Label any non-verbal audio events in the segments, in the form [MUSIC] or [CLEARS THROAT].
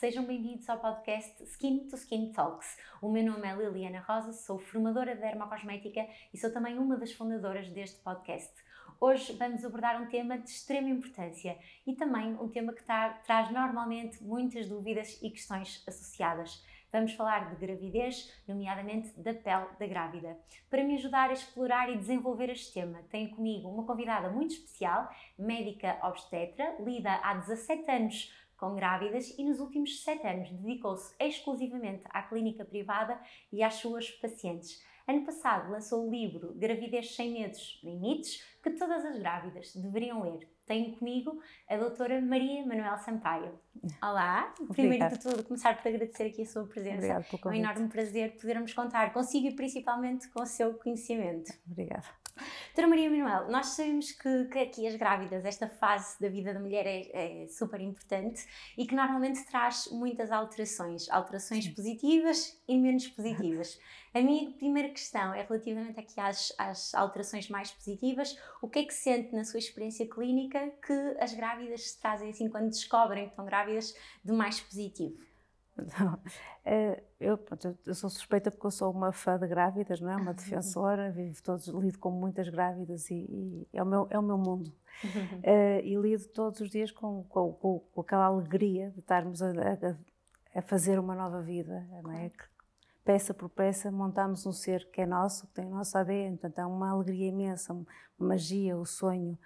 sejam bem-vindos ao podcast Skin to Skin Talks. O meu nome é Liliana Rosa, sou formadora de dermocosmética e sou também uma das fundadoras deste podcast. Hoje vamos abordar um tema de extrema importância e também um tema que tá, traz normalmente muitas dúvidas e questões associadas. Vamos falar de gravidez, nomeadamente da pele da grávida. Para me ajudar a explorar e desenvolver este tema, tenho comigo uma convidada muito especial, médica obstetra, lida há 17 anos com grávidas e nos últimos 7 anos dedicou-se exclusivamente à clínica privada e às suas pacientes. Ano passado lançou o livro Gravidez Sem Medos Limites, que todas as grávidas deveriam ler. Tenho comigo a doutora Maria Manuel Sampaio. Olá, primeiro de tudo, começar por agradecer aqui a sua presença. É um enorme prazer podermos contar consigo e principalmente com o seu conhecimento. Obrigada. Doutora Maria Manuel, nós sabemos que, que, aqui as grávidas, esta fase da vida da mulher é, é super importante e que normalmente traz muitas alterações, alterações positivas e menos [LAUGHS] positivas. A minha primeira questão é relativamente aqui às, às alterações mais positivas. O que é que sente na sua experiência clínica que as grávidas trazem assim quando descobrem que estão grávidas de mais positivo? [LAUGHS] Eh, eu, eu, sou suspeita porque eu sou uma fã de grávidas, não é? Uma [LAUGHS] defensora, vivo todos, lido com muitas grávidas e, e é, o meu, é o meu mundo. Uh, e lido todos os dias com, com, com, com aquela alegria de estarmos a, a, a, fazer uma nova vida, não é? Que, peça por peça montamos um ser que é nosso, que tem o nosso ADN, portanto é uma alegria imensa, magia, o sonho.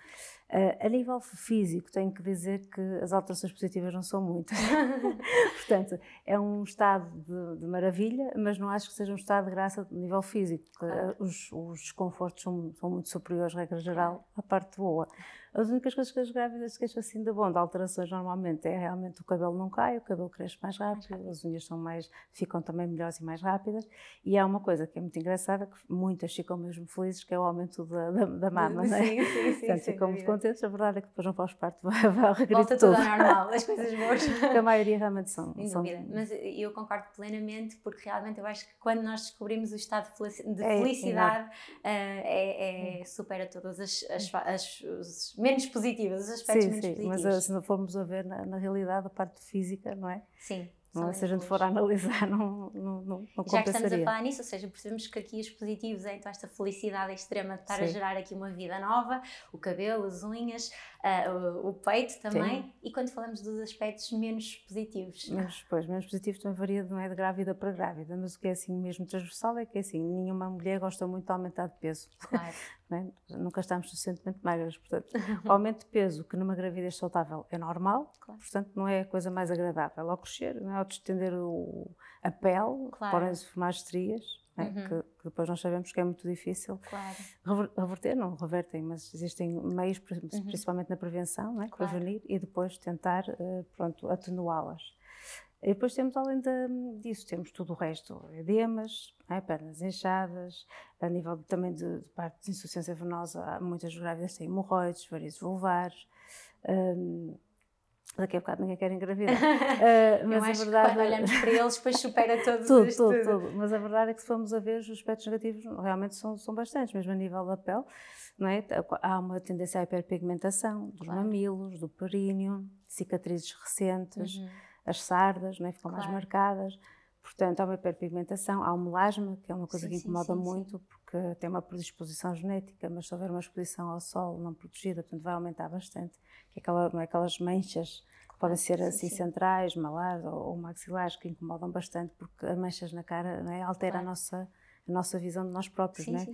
Uh, a nível físico, tenho que dizer que as alterações positivas não são muitas. [LAUGHS] Portanto, é um estado de, de, maravilha, mas não acho que seja um estado de graça a nível físico, porque claro. os, os desconfortos são, são, muito superiores, regra geral, à parte boa. As únicas coisas que as grávidas se queixam assim de bom, de alterações normalmente, é realmente o cabelo não cai, o cabelo cresce mais rápido, as unhas são mais, ficam também melhores e mais rápidas. E há uma coisa que é muito engraçada, que muitas ficam mesmo felizes, que é o aumento da, da, da mama, sim, não é? Sim, sim, Portanto, sim, ficam muito contentes, a verdade é que depois não faz parte, vai, vai ao Volta tudo ao normal, as coisas [LAUGHS] boas. Porque a maioria realmente são. Sem são... mas eu concordo plenamente, porque realmente eu acho que quando nós descobrimos o estado de é, felicidade, é, é, é, supera todas as, as, as, as menos positivas os aspectos sim, menos sim, positivos. Mas eh, se não formos a ver na, na realidade a parte física, não é? Sim. Não, se a gente for analisar, [LAUGHS] não, não, não, não Já que estamos a falar nisso, ou seja, percebemos que aqui os positivos é então esta felicidade extrema de estar Sim. a gerar aqui uma vida nova, o cabelo, as unhas, uh, o, o, peito também, Sim. e quando falamos dos aspectos menos positivos. Menos, pois, menos positivos também varia, não é de grávida para grávida, mas o que é assim mesmo transversal é que é assim, nenhuma mulher gosta muito de aumentar de peso. Claro. [LAUGHS] é? Nunca estamos suficientemente magras, portanto, [LAUGHS] o aumento de peso que numa gravidez saudável é normal, claro. portanto não é a coisa mais agradável. Ao crescer, não é? ao distender o, a pele, claro. podem-se formar estrias, é? uhum. que, que, depois nós sabemos que é muito difícil claro. reverter, não revertem, mas existem meios, uhum. principalmente na prevenção, é? claro. prevenir e depois tentar uh, pronto, atenuá-las. E depois temos, além de, disso, temos tudo o resto, edemas, é? pernas inchadas, a nível também de, de parte de insuficiência venosa, muitas grávidas têm hemorroides, varizes vulvares, um, Daqui a bocado ninguém quer engravidar. [LAUGHS] Uh, mas Eu acho a verdade... que quando olhamos para eles, depois supera todos tudo, tudo, tudo. Mas a verdade é que se formos a ver, os aspectos negativos realmente são, são bastantes, mesmo a nível da pele. Não é? Há uma tendência à hiperpigmentação dos claro. mamilos, do períneo, cicatrizes recentes, uhum. as sardas não é? ficam claro. mais marcadas. Portanto, há uma hiperpigmentação, há o melasma, que é uma coisa sim, que incomoda sim, sim, muito, porque tem uma predisposição genética, mas se houver uma exposição ao sol não protegida, portanto, vai aumentar bastante. Que é aquela, é aquelas manchas que podem ser assim centrais, malares ou, ou, maxilares, que incomodam bastante, porque as manchas na cara é? altera claro. a, nossa, a nossa visão de nós próprios, não é?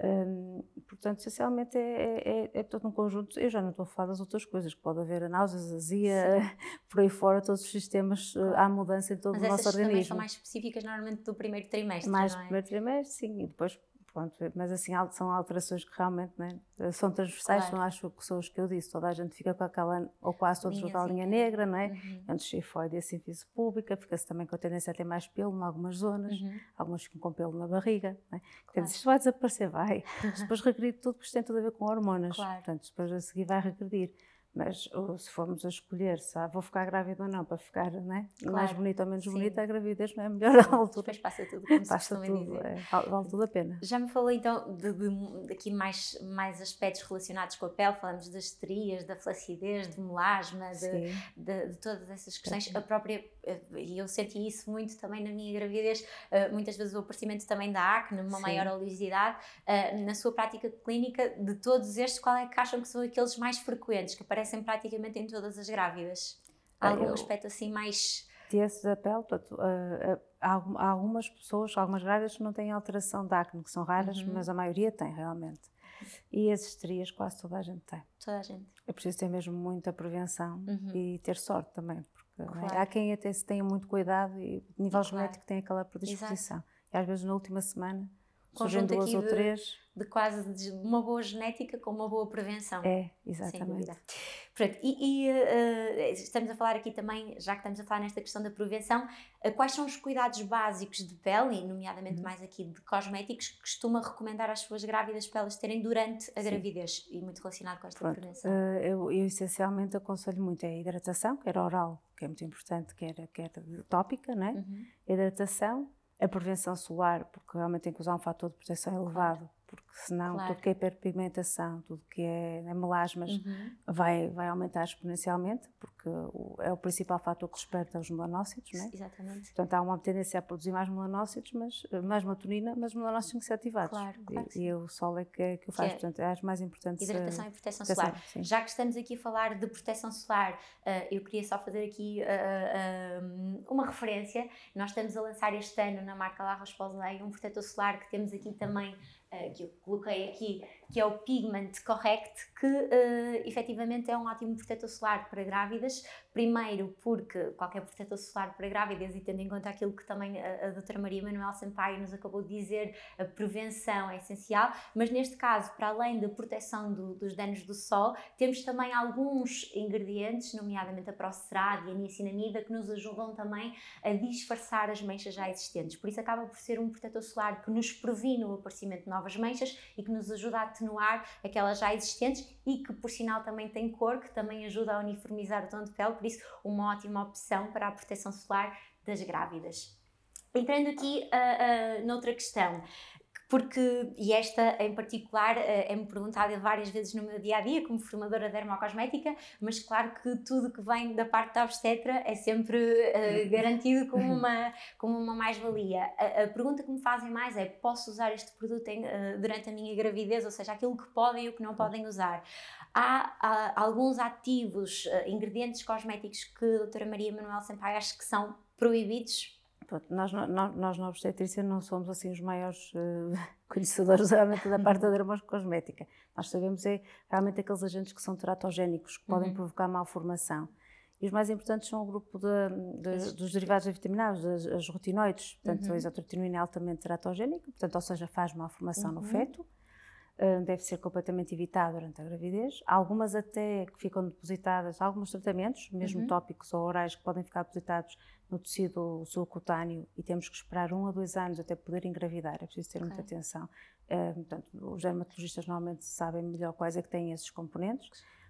Hum, portanto, essencialmente é, é, é, todo um conjunto. Eu já não estou a falar das outras coisas, que pode haver a náuseas, azia, [LAUGHS] por aí fora, todos os sistemas, há mudança em todo Mas o nosso organismo. Mas são mais específicas normalmente do primeiro trimestre, Mais do é? primeiro trimestre, sim, e depois Pronto, mas assim, são alterações que realmente né, são transversais, claro. não acho que são os que eu disse. Toda a gente fica com aquela, ou quase todos com a linha negra, não é? Uhum. Antes chifoide e assim fiz pública, fica-se também com a tendência a ter mais pelo em algumas zonas, uhum. algumas ficam com pelo na barriga. Não é? Claro. isto vai desaparecer, vai. depois regride tudo, porque isto tem tudo a ver com hormonas. Claro. Portanto, depois a seguir vai regredir Mas se formos a escolher se ah, vou ficar grávida ou não, para ficar né, claro. mais bonita ou menos Sim. bonita, a gravidez não é a melhor Sim. [LAUGHS] altura. Depois passa tudo, como passa se tudo, dizer. É, vale tudo a pena. Já me falou então de, de, de, aqui mais, mais aspectos relacionados com a pele, falamos das estrias, da flacidez, de melasma, de, de, de, todas essas questões. A própria, eh, e eu senti isso muito também na minha gravidez, eh, muitas vezes o aparecimento também da acne, uma Sim. maior oleosidade. Eh, na sua prática clínica, de todos estes, qual é que acham que são aqueles mais frequentes, que aparecem praticamente em todas as grávidas? Há algum eu, aspecto assim mais. Desses da pele, portanto, uh, uh, há, algumas pessoas, algumas grávidas que não têm alteração de acne, que são raras, uhum. mas a maioria tem realmente. E as estrias quase toda a gente tem. Toda a gente. É preciso ter mesmo muita prevenção uhum. e ter sorte também, porque é? claro. há quem até se tenha muito cuidado e nível claro. genético tem aquela predisposição. Exato. E às vezes na última semana surgem duas ou três de quase de uma boa genética com uma boa prevenção. É, exatamente. Pronto, e, e uh, estamos a falar aqui também, já que estamos a falar nesta questão da prevenção, uh, quais são os cuidados básicos de pele, e nomeadamente uhum. mais aqui de cosméticos, que costuma recomendar às suas grávidas para elas terem durante a Sim. gravidez e muito relacionado com esta Pronto, prevenção? Uh, eu, eu, essencialmente aconselho muito a hidratação, quer oral, que é muito importante, quer, quer tópica, né? Uhum. Hidratação, a prevenção solar, porque realmente tem que usar um fator de proteção elevado. Porque senão claro. tudo que é hiperpigmentação, tudo que é, é melasmas uhum. vai, vai aumentar exponencialmente, porque o, é o principal fator que desperta os melanócitos, não é? Exatamente. Portanto, há uma tendência a produzir mais melanócitos, mas, mais melatonina, mas os melanócitos têm que ser ativados. Claro, claro e, e, o sol é que, é que o faz, que é portanto, é as mais importantes. Hidratação e proteção, proteção solar. Sim. Já que estamos aqui a falar de proteção solar, uh, eu queria só fazer aqui uh, uh, uma referência. Nós estamos a lançar este ano na marca La Roche-Posay um protetor solar que temos aqui também uh, que eu coloquei aqui, que é o Pigment Correct, que uh, efetivamente é um ótimo protetor solar para grávidas. Primeiro, porque qualquer protetor solar para grávidas, e tendo em conta aquilo que também a, a doutora Maria Manuel Sampaio nos acabou de dizer, a prevenção é essencial, mas neste caso, para além da proteção do, dos danos do sol, temos também alguns ingredientes, nomeadamente a procerade e a niacinamida, que nos ajudam também a disfarçar as manchas já existentes. Por isso acaba por ser um protetor solar que nos previne o aparecimento de novas manchas e que nos ajuda a atenuar aquelas já existentes e que, por sinal, também tem cor, que também ajuda a uniformizar o tom de pele, por isso, uma ótima opção para a proteção solar das grávidas. Entrando aqui uh, uh, noutra questão, porque, e esta em particular eh, é-me perguntada várias vezes no meu dia a dia, como formadora de dermocosmética, mas claro que tudo que vem da parte da obstetra é sempre uh, garantido como [LAUGHS] uma, como uma mais-valia. A, a, pergunta que me fazem mais é: posso usar este produto em, uh, durante a minha gravidez? Ou seja, aquilo que podem e o que não podem usar. Há, há alguns ativos, uh, ingredientes cosméticos que a doutora Maria Manuel Sampaio acha que são proibidos Pronto, nós, nós, nós na obstetrícia não somos assim os maiores uh, [LAUGHS] conhecedores realmente da parte da dermocosmética. Nós sabemos é realmente aqueles agentes que são teratogénicos, que podem uhum. provocar malformação. E os mais importantes são o grupo de, de, dos derivados vitaminados, as, as retinoides. Portanto, uhum. a isotretinoína é altamente teratogénica, portanto, ou seja, faz malformação uhum. no feto. Uh, deve ser completamente evitado durante a gravidez. Há algumas até que ficam depositadas, alguns tratamentos, mesmo uhum. tópicos ou orais, que podem ficar depositados no tecido subcutâneo e temos que esperar um a dois anos até poder engravidar, é preciso ter okay. muita atenção. Uh, portanto, os dermatologistas normalmente sabem melhor quais é que têm esses componentes,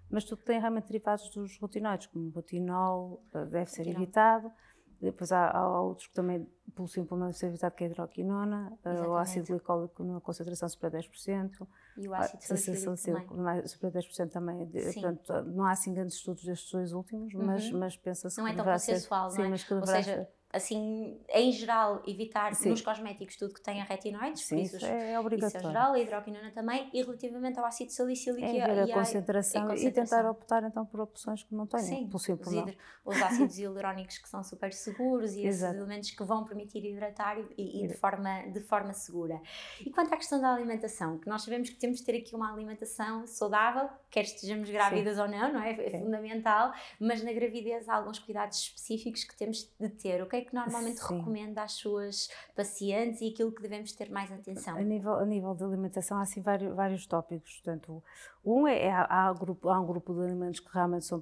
mas tudo tem realmente derivados dos rotinoides, como o botinol, uh, deve ser evitado. Depois há, há, outros que também, pelo simples não ser evitado, que é a hidroquinona, uh, o ácido glicólico numa concentração superior a 10%. E o ácido salicílico também. Superior a 10% também. Portanto, não há assim grandes estudos destes dois últimos, uhum. mas, mas pensa-se Não é tão consensual, não é? Sim, mas que Ou seja, ser assim, em geral, evitar Sim. nos cosméticos tudo que tenha retinoides, Sim, isso, é obrigatório. Isso é geral, a hidroquinona também, e relativamente ao ácido salicílico é e, a, e, a, concentração, a, concentração, e tentar optar então por opções que não tenham, Sim, possível, os, hidro, os ácidos hialurónicos que são super seguros e esses elementos que vão permitir hidratar e, e de, forma, de forma segura. E quanto à questão da alimentação, que nós sabemos que temos de ter aqui uma alimentação saudável, quer estejamos grávidas Sim. ou não, não é? É fundamental, mas na gravidez há alguns cuidados específicos que temos de ter. O que é que normalmente Sim. recomenda às suas pacientes e aquilo que devemos ter mais atenção? A nível, a nível de alimentação há assim vários, vários tópicos. Portanto, um é, é há, grupo, há um grupo de alimentos que realmente são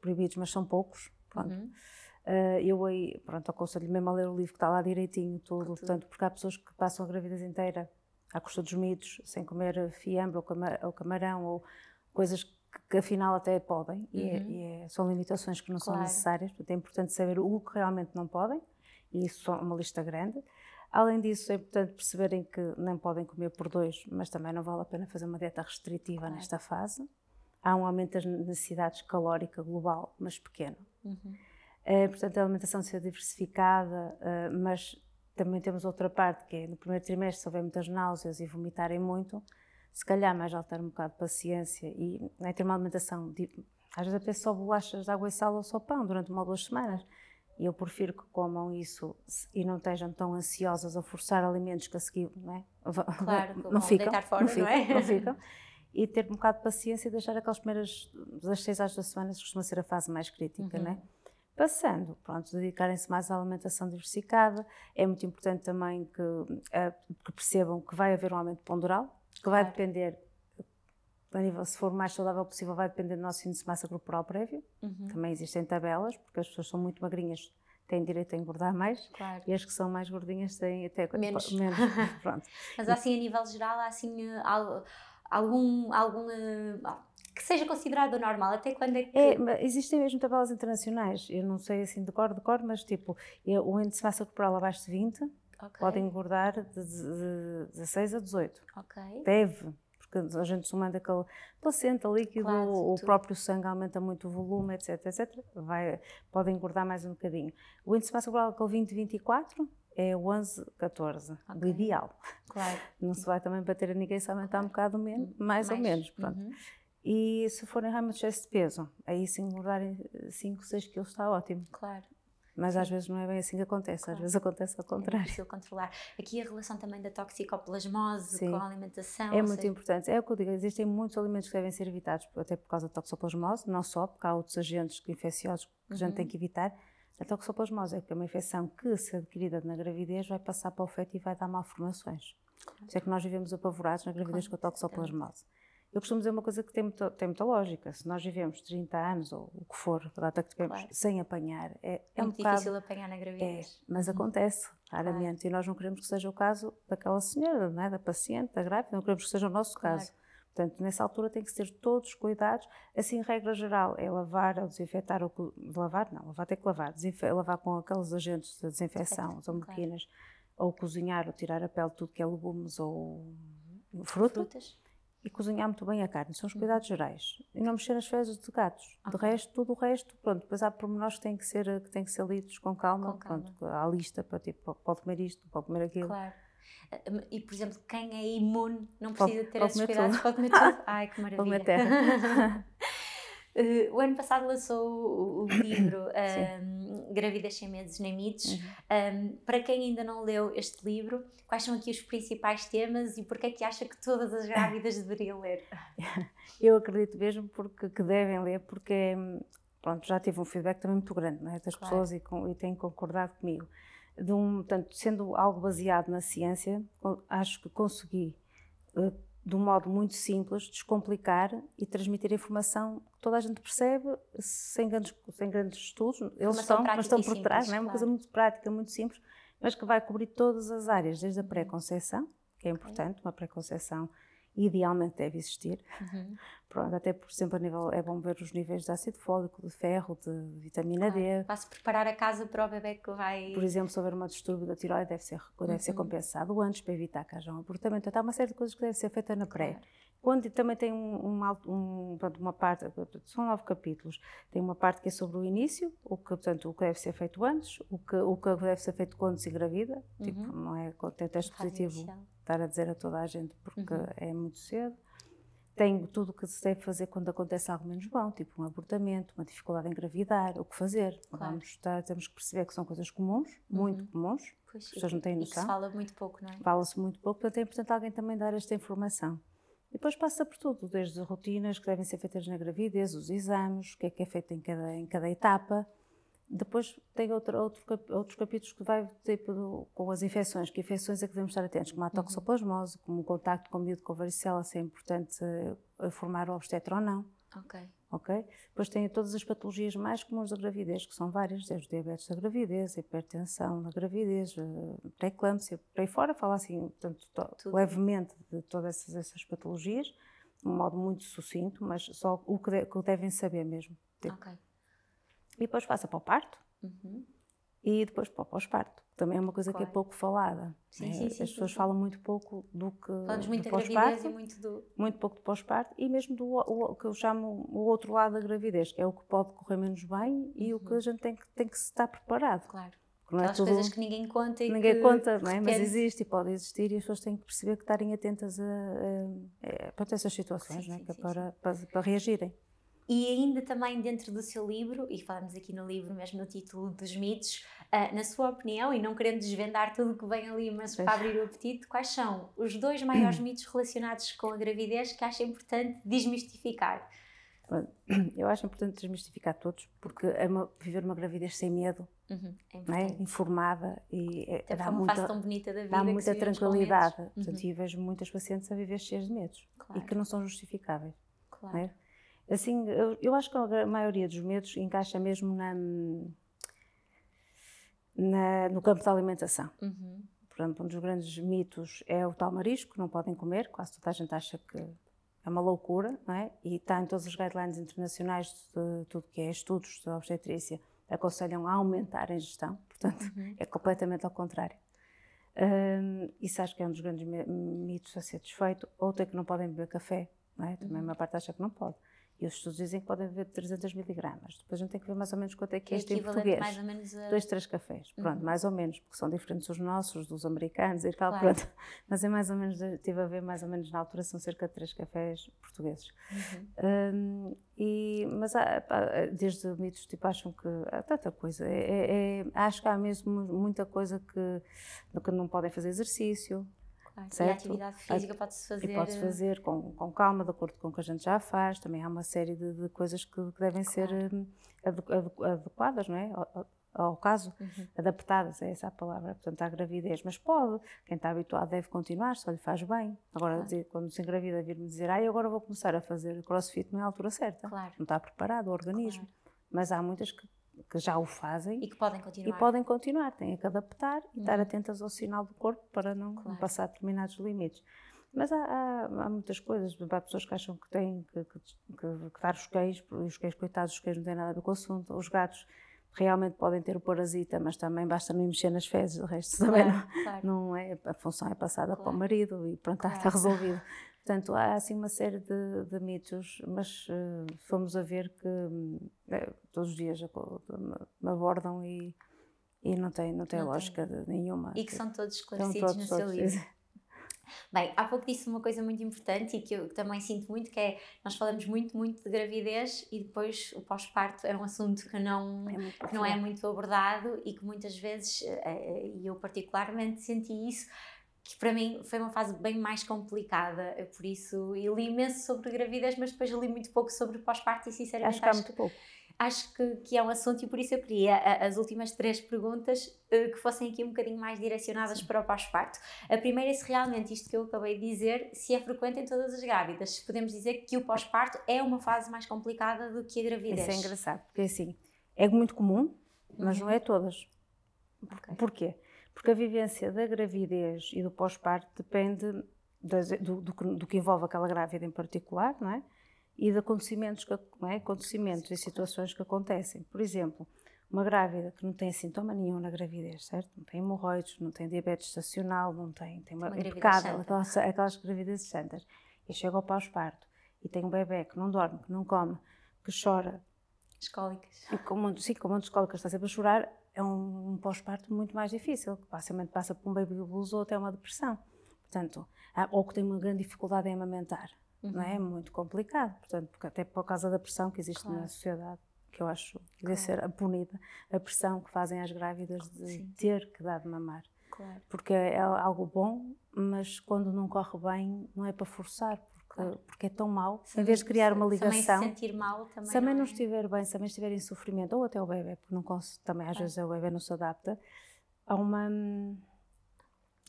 proibidos, mas são poucos. Uhum. Uh, eu aí, pronto, aconselho mesmo a ler o livro que está lá direitinho, tudo, tudo. portanto, porque há pessoas que passam a gravidez inteira à custa dos mitos, sem comer fiambre ou, camarão ou coisas que afinal até podem, e, é, uhum. e é, são limitações que não claro. são necessárias, portanto é importante saber o que realmente não podem, e isso é uma lista grande. Além disso, é importante perceberem que nem podem comer por dois, mas também não vale a pena fazer uma dieta restritiva claro. nesta fase. Há um aumento das necessidades calórica global, mas pequeno. Uhum. É, portanto, a alimentação ser diversificada, uh, mas também temos outra parte, que é no primeiro trimestre, se houver muitas náuseas e vomitarem muito, se calhar mais ter um bocado de paciência e né, ter uma alimentação, tipo, às vezes até só bolachas de água e sal ou só pão durante uma ou duas semanas. E eu prefiro que comam isso e não estejam tão ansiosas a forçar alimentos que a seguir [LAUGHS] não, é? claro, não, ficam, fora, não, ficam, não, é? não ficam. E ter um bocado de paciência e deixar aquelas primeiras, das seis às duas semanas, que costuma ser a fase mais crítica, uhum. não é? Passando, pronto, dedicarem-se mais à alimentação diversificada. É muito importante também que, uh, que percebam que vai haver um aumento ponderal, que vai depender a nível, se for o mais saudável possível, vai depender do nosso índice de massa corporal prévio. Uhum. Também existem tabelas, porque as pessoas são muito magrinhas têm direito a engordar mais claro. e as que são mais gordinhas têm até menos. menos. [LAUGHS] Pronto. Mas assim, a nível geral, há assim eh, algum, algum eh, que seja considerado normal, até quando é que... É, existem mesmo tabelas internacionais, eu não sei assim de cor, de cor, mas tipo, o índice de massa corporal abaixo de 20 okay. pode engordar de, de 16 a 18. Ok. Deve, porque a gente somando aquele placenta, líquido, claro, o tudo. próprio sangue aumenta muito o volume, etc, etc, vai, pode engordar mais um bocadinho. O índice de massa corporal, aquele 20, 24, é 11, 14, okay. o ideal. Claro. Não se vai também bater a ninguém se aumentar claro. um bocado menos, mais, mais, ou menos, pronto. Uhum. E se forem realmente excesso de peso, aí se engordarem 5, 6 quilos está ótimo. Claro. Mas às vezes não é bem assim que acontece, claro. às vezes acontece ao é contrário. É difícil controlar. Aqui a relação também da toxicoplasmose Sim. com a alimentação. É muito seja... importante. É o que eu digo, existem muitos alimentos que devem ser evitados, até por causa da toxoplasmose, não só, porque há outros agentes infecciosos que a gente tem uhum. que evitar. A toxoplasmose é uma infecção que, se adquirida na gravidez, vai passar para o feto e vai dar malformações. Claro. Por isso é que nós vivemos apavorados na gravidez claro. com a toxoplasmose. Eu costumo dizer uma coisa que tem, muito, tem muita lógica. Se nós vivemos 30 anos, ou o que for, a data que tivemos, claro. sem apanhar, é, é, é muito um difícil bocado, apanhar na gravidez. É, mas uhum. acontece, raramente. Claro. E nós não queremos que seja o caso daquela senhora, não é? da paciente, da grávida, não queremos que seja o nosso claro. caso. Portanto, nessa altura tem que ser todos os cuidados. Assim, regra geral, é lavar ou desinfetar, ou lavar, não, lavar tem que lavar, lavar com aqueles agentes de desinfecção, as amoquinas, ou cozinhar ou tirar a pele de tudo que é legumes ou fruta. frutas e cozinhar muito bem a carne. São os uhum. cuidados gerais. E não mexer nas fezes de gatos. Okay. De resto, tudo o resto, pronto. Depois há pormenores que têm que ser, que têm que ser lidos com calma. Com calma. Pronto, há lista para tipo, pode comer isto, pode comer aquilo. Claro. Eh, e, por exemplo, quem é imune não precisa pode, ter pode esses cuidados, tudo. pode comer tudo. [LAUGHS] Ai, que maravilha. Pode comer terra. Uh, [LAUGHS] o ano passado lançou o, o livro um, Gravidez Sem Medos Nem Mitos. Uhum. Um, para quem ainda não leu este livro, quais são aqui os principais temas e porquê é que acha que todas as grávidas deveriam ler? [LAUGHS] Eu acredito mesmo porque, que devem ler, porque pronto, já tive um feedback também muito grande é? das claro. pessoas e, com, e têm concordado comigo. De um, portanto, sendo algo baseado na ciência, acho que consegui uh, de um modo muito simples, descomplicar e transmitir informação que toda a gente percebe, sem grandes, sem grandes estudos. Eles estão, mas estão por trás, não é? uma coisa muito prática, muito simples, mas que vai cobrir todas as áreas, desde a uhum. pré-conceição, que é importante, uma pré-conceição idealmente deve existir. Uhum. Pronto, até por exemplo a nível é bom ver os níveis de ácido fólico, de ferro, de vitamina claro. D. Para-se preparar a casa para o bebê que vai. Por exemplo, se houver uma distúrbio da tiroide deve ser deve uhum. ser compensado antes para evitar que haja um abortamento. Então, há uma série de coisas que deve ser feita na pré. Claro. Quando também tem um, um, uma parte, são nove capítulos, tem uma parte que é sobre o início, o que, portanto, o que deve ser feito antes, o que, o que deve ser feito quando se engravida, uhum. tipo, não é tem teste positivo estar a dizer a toda a gente porque uhum. é muito cedo. Tem tudo o que se deve fazer quando acontece algo menos bom, tipo um abortamento, uma dificuldade em engravidar, o que fazer. Claro. Vamos estar, temos que perceber que são coisas comuns, uhum. muito comuns, pois, as pessoas não têm noção. E se fala muito pouco, não é? Fala-se muito pouco, portanto é importante alguém também dar esta informação. Depois passa por tudo, desde as rotinas que devem ser feitas na gravidez, os exames, o que é que é feito em cada, em cada etapa, depois tem outro, outro, outros capítulos que vai tipo, com as infecções, que infecções é que devemos estar atentos, como a uhum. toxoplasmose, como o contacto com o miúdo com varicela, se é importante uh, formar o obstetra ou não. Ok. Ok? Depois tem todas as patologias mais comuns da gravidez, que são várias, desde o diabetes da gravidez, a hipertensão na gravidez, uh, pré-eclâmpsia, por aí fora, fala assim, portanto, levemente de todas essas, essas patologias de um modo muito sucinto, mas só o que, de, que devem saber mesmo. Tipo. E depois passa para o parto Uhum. e depois para o pós-parto. Também é uma coisa que é Claro. pouco falada. Sim, né? sim, sim, As pessoas falam muito pouco do que Falamos muito da gravidez e muito do. muito pouco do pós-parto e mesmo do o, que eu chamo o outro lado da gravidez, que é o que pode correr menos bem e o que a gente tem que, tem que estar preparado. Claro. Não é Aquelas tudo, coisas que ninguém conta e ninguém que, conta, de não é? mas existe e pode existir e as pessoas têm que perceber que estarem atentas a, a, a, para essas situações, Sim, não é? sim, é sim, para, para, para reagirem. E ainda também dentro do seu livro, e falamos aqui no livro mesmo no título dos mitos, ah, na sua opinião, e não querendo desvendar tudo que vem ali, mas para abrir o apetite, quais são os dois maiores mitos relacionados com a gravidez que acha importante desmistificar? [CLEARS THROAT] Eu acho importante desmistificar todos, porque é uma- viver uma gravidez sem medo, Uhum, é é? informada e é, dá é uma muita, fase tão bonita da vida. dá muita tranquilidade. Portanto, Uhum, e vejo muitas pacientes a viver cheias de medos claro, e que não são justificáveis. claro. Assim, eu, eu acho que a maioria dos medos encaixa mesmo na, na- no campo da alimentação. Uhum, Por exemplo, um dos grandes mitos é o tal marisco, que não podem comer, quase toda a gente acha que é uma loucura, não é? E está em todos os guidelines internacionais de tudo que é estudos de obstetrícia, aconselham a aumentar a ingestão, portanto, uhum. é completamente ao contrário. Hum, isso acho que é um dos grandes mi- mitos a ser desfeito. Outro é que não podem beber café, é? Também a maior parte acha que não pode. E os estudos dizem que podem beber 300 miligramas. Depois a gente tem que ver mais ou menos quanto é que é é este em equivalente português. mais ou menos a. Dois, três cafés, pronto, Uhum. mais ou menos, porque são diferentes os nossos, dos americanos e tal, Claro. pronto. [LAUGHS] Mas é mais ou menos, estive a ver mais ou menos na altura, são cerca de três cafés portugueses. Uhum, Hum, e, mas há, há- desde mitos tipo acham que há tanta coisa, é- é- é- acho que há mesmo muita coisa que, que não podem fazer exercício, claro. E a certo? atividade física pode-se fazer. e pode-se fazer com, com calma, de acordo com o que a gente já faz. Também há uma série de, de coisas que, que devem ser Claro. hum, ade- ade- adequadas, não é? Ao, ao- caso, Uhum. adaptadas, é essa a palavra, portanto, à gravidez. Mas pode, quem está habituado deve continuar, só lhe faz bem. Agora, Claro. dizer- quando se engravida, vir-me dizer, ai, agora vou começar a fazer crossfit, não é a altura certa. Claro. Não está preparado o organismo. Mas há muitas que, que já o fazem E que podem e continuar. podem continuar, têm que adaptar e estar Uhum. atentas ao sinal do corpo para não Claro. passar determinados limites. Mas há, há- há muitas coisas, há pessoas que acham que têm que, que, que- que dar os queijos, e os queijos, coitados, os queijos não têm nada a ver com o assunto. Os gatos realmente podem ter o parasita, mas também basta não mexer nas fezes, o resto [LAUGHS] também não, Claro, claro. não é, a função é passada para Claro. o marido e pronto, está- Claro. resolvido. [LAUGHS] Portanto, há assim uma série de, de mitos, mas eh, fomos a ver que hum, eh, todos os dias me, abordam e, e não tem, não tem Não tem. lógica de- nenhuma. E que são todos esclarecidos todos- no seu todos- livro. Bem, há pouco disse uma coisa muito importante e que eu também sinto muito, que é, nós falamos muito, muito de gravidez e depois o pós-parto é um assunto que não, É muito que não é muito abordado e que muitas vezes, eh, e eu particularmente senti isso, que para mim foi uma fase bem mais complicada, eh, por isso eu li imenso sobre gravidez, mas depois li muito pouco sobre pós-parto e sinceramente Acho que há muito pouco. acho que, que é um assunto e por isso eu queria a- as últimas três perguntas eh, que fossem aqui um bocadinho mais direcionadas para o pós-parto. A primeira é se realmente isto que eu acabei de dizer, se é frequente em todas as grávidas. Se podemos dizer que o pós-parto é uma fase mais complicada do que a gravidez. Isso é engraçado, porque assim, é muito comum, mas Uhum. não é todas. Ok. Porquê? Porque a vivência da gravidez e do pós-parto depende das- do, do que- do que envolve aquela grávida em particular, não é? E de acontecimentos, que, é? acontecimentos e situações que acontecem. Por exemplo, uma grávida que não tem sintoma nenhum na gravidez, certo? Não tem hemorroides, não tem diabetes estacional, não tem, tem uma, Uma impecável, aquelas, aquelas gravidezes santas. E chega ao pós-parto e tem um bebê que não dorme, que não come, que chora, Escólicas. e com um sim, com um monte de cólicas está sempre a chorar, é um, um pós-parto muito mais difícil, que facilmente passa por um baby blues ou até uma depressão. Portanto, ou que tem uma grande dificuldade em amamentar, não é? É muito complicado, portanto, porque até por causa da pressão que existe Claro. na sociedade, que eu acho que deve ser punida, a pressão que fazem as grávidas de Sim. ter que dar de mamar. Claro. Porque é algo bom, mas quando não corre bem, não é para forçar, Claro. porque é tão mau. Se em vez de criar uma Também ligação. se sentir mal também. Se também não é? estiver bem, se também estiver em sofrimento, ou até o bebê, porque não cons- também às Claro. vezes o bebê não se adapta, há uma.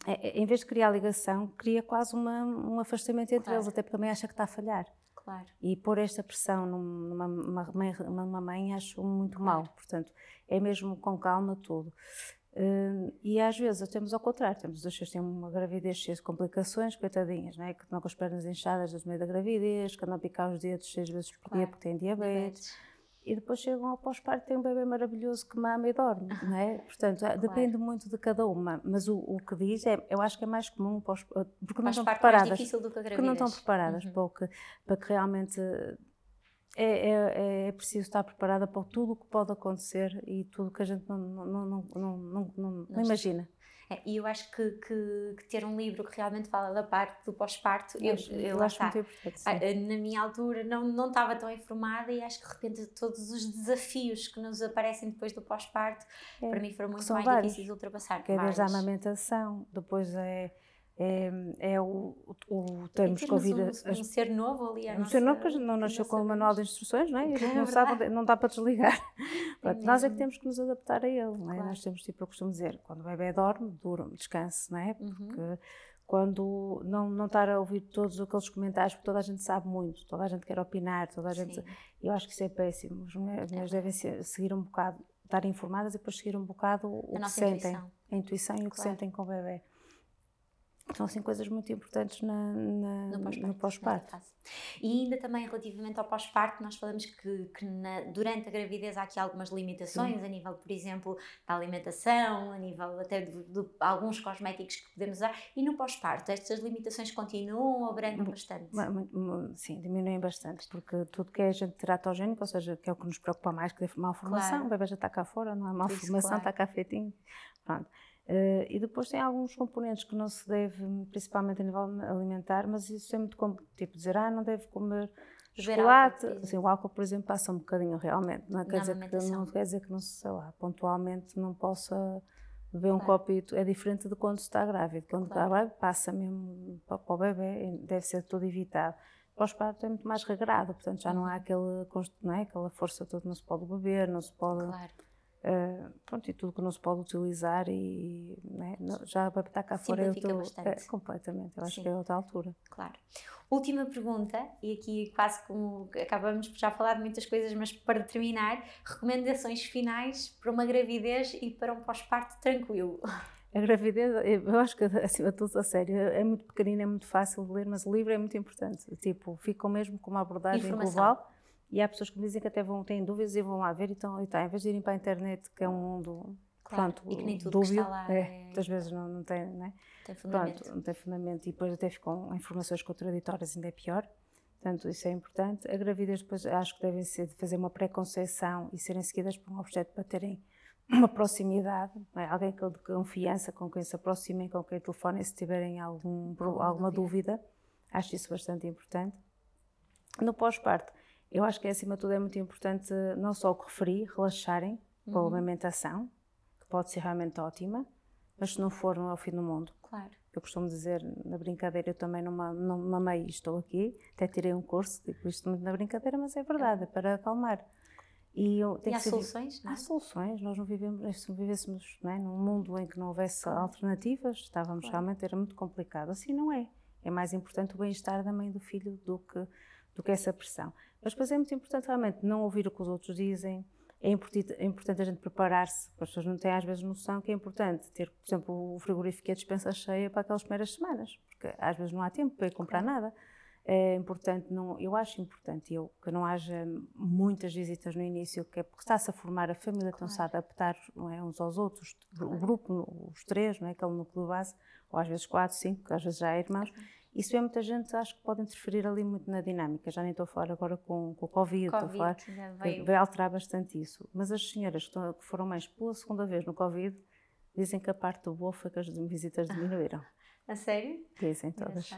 é- é- em vez de criar ligação, cria quase uma, um afastamento entre Claro. eles, até porque também acha que está a falhar. Claro. E pôr esta pressão num- numa, numa mãe, numa mãe acho muito Claro. mal. Portanto, é mesmo com calma tudo. Uh, e às vezes temos ao contrário, temos as pessoas têm uma gravidez cheia de complicações, coitadinhas, não é? que estão com as pernas inchadas no meio da gravidez, que andam a picar os dedos seis vezes por claro. dia porque têm diabetes. diabetes. E depois chegam ao pós-parto e têm um bebê maravilhoso que mama e dorme, não é? [LAUGHS] Portanto, claro. depende muito de cada uma. Mas o, o que diz é, eu acho que é mais comum pós, porque não estão preparadas. Que a porque não estão preparadas uhum. para, que, para que realmente é, é, é, preciso estar preparada para tudo o que pode acontecer e tudo que a gente não, não, não, não, imagina. É, e eu acho que, que, que, ter um livro que realmente fala da parte do pós-parto, eu, eu, eu acho muito importante. Sim. Ah, na minha altura não, não estava tão informada e acho que de repente todos os desafios que nos aparecem depois do pós-parto, é, para mim foram muito mais vários. difíceis de ultrapassar. Que é desde a amamentação, depois é é, é o, o termos que ouvir. Um, um ser novo ali. Um ser novo que não nasceu com o manual de instruções, não é? E não sabe, não dá para desligar. [LAUGHS] É nós é que temos que nos adaptar a ele, não é? Claro. Nós temos, tipo, eu costumo dizer, quando o bebê dorme, durma, descanse, não é? Uhum. Porque uhum. quando não, não estar a ouvir todos aqueles comentários, porque toda a gente sabe muito, toda a gente quer opinar, toda a gente. Sim. Eu acho que isso é péssimo. As mulheres é. devem seguir um bocado, estar informadas e depois seguir um bocado o a que sentem. Intuição. A intuição e o que sentem com o bebê. São assim coisas muito importantes na, na no pós-parto. Pós e ainda também relativamente ao pós-parto, nós falamos que, que na, durante a gravidez há aqui algumas limitações Sim. a nível, por exemplo, da alimentação, a nível até de, de, alguns cosméticos que podemos usar. E no pós-parto, estas limitações continuam ou abrandam bastante? Sim, diminuem bastante, porque tudo que é agente teratogénico, ou seja, que é o que nos preocupa mais, que é malformação, claro. o bebê já está cá fora, não é malformação, claro. está cá feitinho. Pronto Uh, e depois tem alguns componentes que não se deve, principalmente a nível alimentar, mas isso é muito como, tipo, dizer, ah, não deve comer chocolate. assim, o álcool, por exemplo, passa um bocadinho realmente, não, é? quer, dizer que, não quer dizer que não sei lá, pontualmente não possa beber um claro. copito, é diferente de quando está grávida. Quando claro. está grávida, passa mesmo para, para o bebê, deve ser todo evitado. Pós-parto é muito mais regrado, portanto já não há uhum. aquele, não é? aquela força toda, não se pode beber, não se pode. Claro Uh, pronto, e tudo que não se pode utilizar e né, já para estar cá fora é, outro, é completamente, eu acho Sim. que é outra altura. Claro. Última pergunta, e aqui quase como acabamos por já falar de muitas coisas, mas para terminar, recomendações finais para uma gravidez e para um pós-parto tranquilo. A gravidez, eu acho que acima de tudo, a sério, é muito pequenina, é muito fácil de ler, mas o livro é muito importante. Tipo, ficam mesmo com uma abordagem Informação. global e há pessoas que me dizem que até vão, têm dúvidas e vão lá ver e estão, e tá, em vez de irem para a internet, que é um mundo claro, pronto, e que nem tudo dúbio, que está lá é, é... muitas vezes não, não tem, né? tem fundamento. Pronto, não tem fundamento e depois até ficam informações contraditórias, ainda é pior. Portanto, isso é importante. A gravidez depois acho que devem ser de fazer uma pré-conceição e serem seguidas por um objeto para terem uma proximidade, é? alguém de confiança com quem se aproximem, com quem telefonem se tiverem algum, alguma dúvida. Acho isso bastante importante. No pós-parto, eu acho que acima de tudo é muito importante não só o que referi, relaxarem uhum. com a alimentação, que pode ser realmente ótima, mas se não for, não é o fim do mundo. Claro. Eu costumo dizer na brincadeira, eu também não, não mamei e estou aqui, até tirei um curso, digo isto muito na brincadeira, mas é verdade, é para acalmar. E, eu, e há soluções? Há soluções, nós não vivemos, se vivêssemos não é, num mundo em que não houvesse claro. alternativas, estávamos claro. realmente, era muito complicado. Assim não é. É mais importante o bem-estar da mãe e do filho do que, do que essa pressão. Mas depois é muito importante realmente não ouvir o que os outros dizem. É importante, é importante a gente preparar-se, as pessoas não têm às vezes noção que é importante ter, por exemplo, o frigorífico e a dispensa cheia para aquelas primeiras semanas, porque às vezes não há tempo para ir comprar nada. É importante, não, eu acho importante eu, que não haja muitas visitas no início, que é porque está-se a formar a família, claro. estão-se a adaptar não é, uns aos outros, claro. o grupo, os três, não é, aquele núcleo base, ou às vezes quatro, cinco, às vezes já há irmãos. Isso é muita gente, acho que pode interferir ali muito na dinâmica. Já nem estou a falar agora com, com o Covid, COVID estou a falar, vai alterar bastante isso. Mas as senhoras que, estão, que foram mais pela segunda vez no Covid dizem que a parte boa foi que as visitas diminuíram. [LAUGHS] a sério? Dizem todas.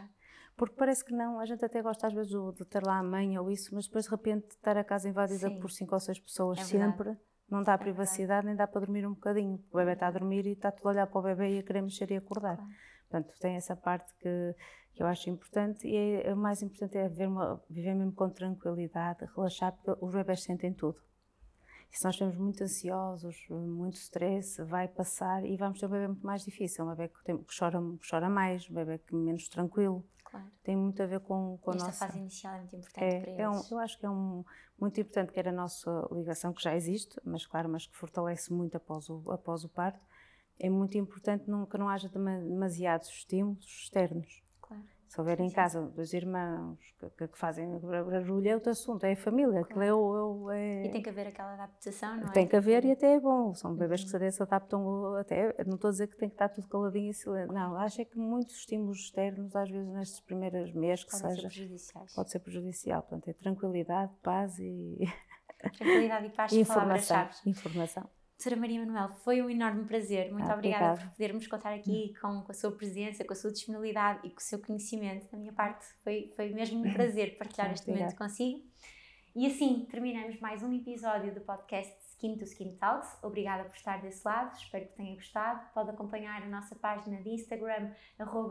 Porque parece que não, a gente até gosta às vezes de ter lá a mãe ou isso, mas depois de repente estar a casa invadida Sim. por cinco ou seis pessoas é sempre, não dá é privacidade, nem dá para dormir um bocadinho. O bebê está a dormir e está tudo a olhar para o bebê e a querer mexer e acordar. Claro. Portanto, tem essa parte que que eu acho importante e é, o mais importante é viver, uma, viver mesmo com tranquilidade, relaxar, porque os bebés sentem tudo. E se nós estamos muito ansiosos, muito stress, vai passar e vamos ter um bebê muito mais difícil, um bebê que, tem, que chora, que chora mais, um bebê que é menos tranquilo. Claro. Tem muito a ver com, com Esta a nossa... fase inicial é muito importante é, para eles. É um, eu acho que é um, muito importante, que era a nossa ligação, que já existe, mas claro, mas que fortalece muito após o, após o parto, é muito importante não, que não haja demasiados estímulos externos. Claro. Se houver em casa dois irmãos que, que fazem barulho, é outro assunto, é a família. Claro. É, o, é... E tem que haver aquela adaptação, não é? Tem que haver e até é bom. São bebês uhum. que se adaptam até. Não estou a dizer que tem que estar tudo caladinho e silêncio. Não, acho é que muitos estímulos externos, às vezes nestes primeiros meses, que Podem seja. Ser prejudiciais. Pode ser prejudicial. Portanto, é tranquilidade, paz e. Tranquilidade e paz, [LAUGHS] informação. Informação. Doutora Maria Manuel, foi um enorme prazer. Muito ah, obrigada, obrigada, por podermos contar aqui com, com, a sua presença, com a sua disponibilidade e com o seu conhecimento. Da minha parte, foi, foi mesmo um prazer partilhar [LAUGHS] este momento consigo. E assim terminamos mais um episódio do podcast Skin to Skin Talks. Obrigada por estar desse lado, espero que tenha gostado. Pode acompanhar a nossa página de Instagram,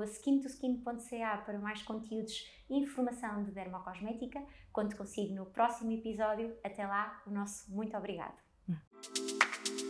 skintoskin.ca, para mais conteúdos e informação de dermocosmética. Conto consigo no próximo episódio. Até lá, o nosso muito obrigado. Thank you.